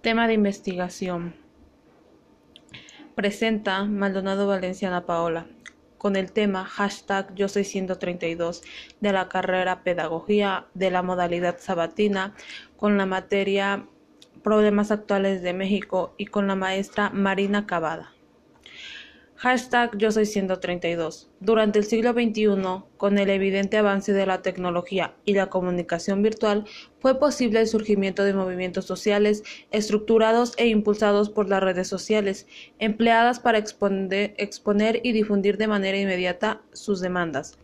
Tema de investigación. Presenta Maldonado Valenciana Paola con el tema hashtag yo soy 132 de la carrera Pedagogía de la modalidad sabatina con la materia Problemas actuales de México y con la maestra Marina Cavada. Hashtag Yo Soy 132. Durante el siglo XXI, con el evidente avance de la tecnología y la comunicación virtual, fue posible el surgimiento de movimientos sociales estructurados e impulsados por las redes sociales, empleadas para exponer y difundir de manera inmediata sus demandas.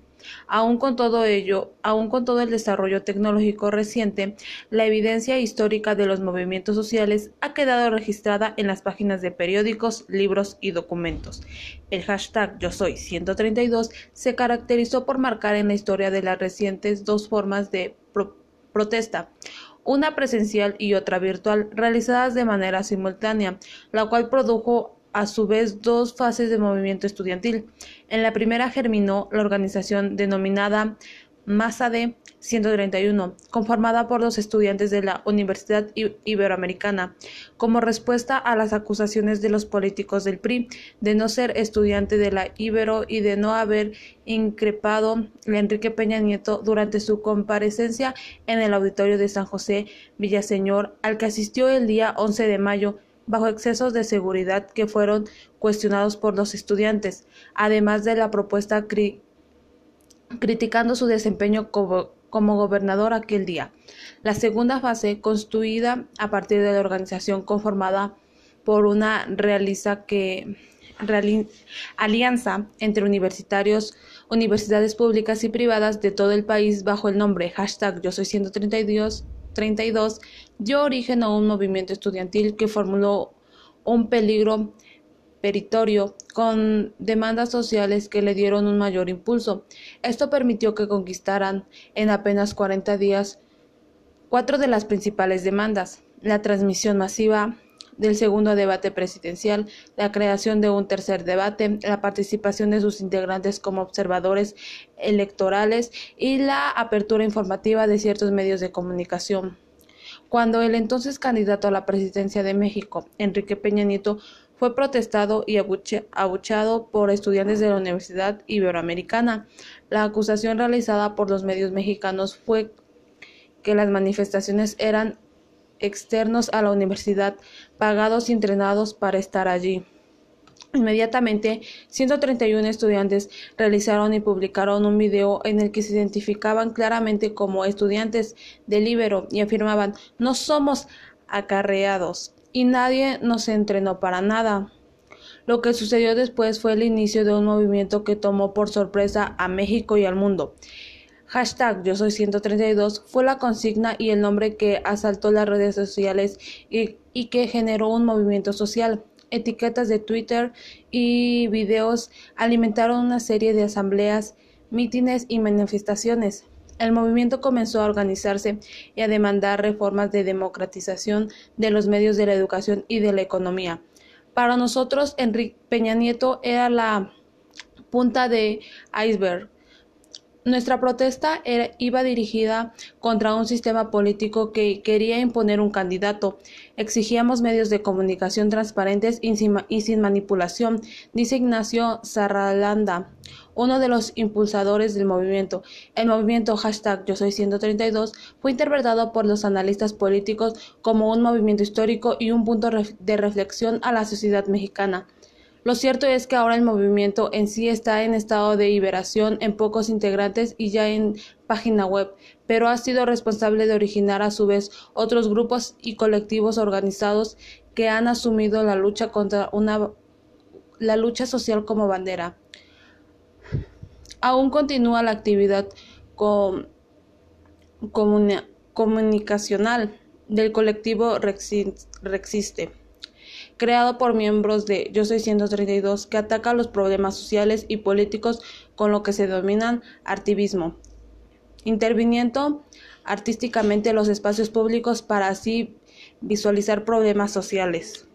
Aún con todo ello, aún con todo el desarrollo tecnológico reciente, la evidencia histórica de los movimientos sociales ha quedado registrada en las páginas de periódicos, libros y documentos. El hashtag Yo Soy 132 se caracterizó por marcar en la historia de las recientes dos formas de protesta una presencial y otra virtual, realizadas de manera simultánea, la cual produjo a su vez dos fases de movimiento estudiantil. En la primera germinó la organización denominada Masa de 131, conformada por los estudiantes de la Universidad Iberoamericana, como respuesta a las acusaciones de los políticos del PRI de no ser estudiante de la Ibero y de no haber increpado a Enrique Peña Nieto durante su comparecencia en el auditorio de San José Villaseñor, al que asistió el día 11 de mayo bajo excesos de seguridad que fueron cuestionados por los estudiantes, además de la propuesta criticando su desempeño como, gobernador aquel día. La segunda fase, construida a partir de la organización conformada por una realiza que alianza entre universitarios, universidades públicas y privadas de todo el país bajo el nombre hashtag Yo Soy 132 32 dio origen a un movimiento estudiantil que formuló un peligro peritorio con demandas sociales que le dieron un mayor impulso. Esto permitió que conquistaran en apenas 40 días cuatro de las principales demandas, la transmisión masiva del segundo debate presidencial, la creación de un tercer debate, la participación de sus integrantes como observadores electorales y la apertura informativa de ciertos medios de comunicación. Cuando el entonces candidato a la presidencia de México, Enrique Peña Nieto, fue protestado y abuchado por estudiantes de la Universidad Iberoamericana. La acusación realizada por los medios mexicanos fue que las manifestaciones eran externos a la universidad, pagados y entrenados para estar allí. Inmediatamente, 131 estudiantes realizaron y publicaron un video en el que se identificaban claramente como estudiantes del Ibero y afirmaban no somos acarreados y nadie nos entrenó para nada. Lo que sucedió después fue el inicio de un movimiento que tomó por sorpresa a México y al mundo. Hashtag Yo Soy 132 fue la consigna y el nombre que asaltó las redes sociales y, y que generó un movimiento social. Etiquetas de Twitter y videos alimentaron una serie de asambleas, mítines y manifestaciones. El movimiento comenzó a organizarse y a demandar reformas de democratización de los medios de la educación y de la economía. Para nosotros, Enrique Peña Nieto era la punta de iceberg nuestra protesta iba dirigida contra un sistema político que quería imponer un candidato. Exigíamos medios de comunicación transparentes y sin, manipulación, dice Ignacio Zarralanda, uno de los impulsadores del movimiento. El movimiento hashtag Yo Soy 132 fue interpretado por los analistas políticos como un movimiento histórico y un punto de reflexión a la sociedad mexicana. Lo cierto es que ahora el movimiento en sí está en estado de liberación en pocos integrantes y ya en página web, pero ha sido responsable de originar a su vez otros grupos y colectivos organizados que han asumido la lucha contra una la lucha social como bandera. Aún continúa la actividad comunicacional del colectivo Rexiste creado por miembros de Yo Soy 132, que ataca los problemas sociales y políticos con lo que se denominan artivismo, interviniendo artísticamente los espacios públicos para así visualizar problemas sociales.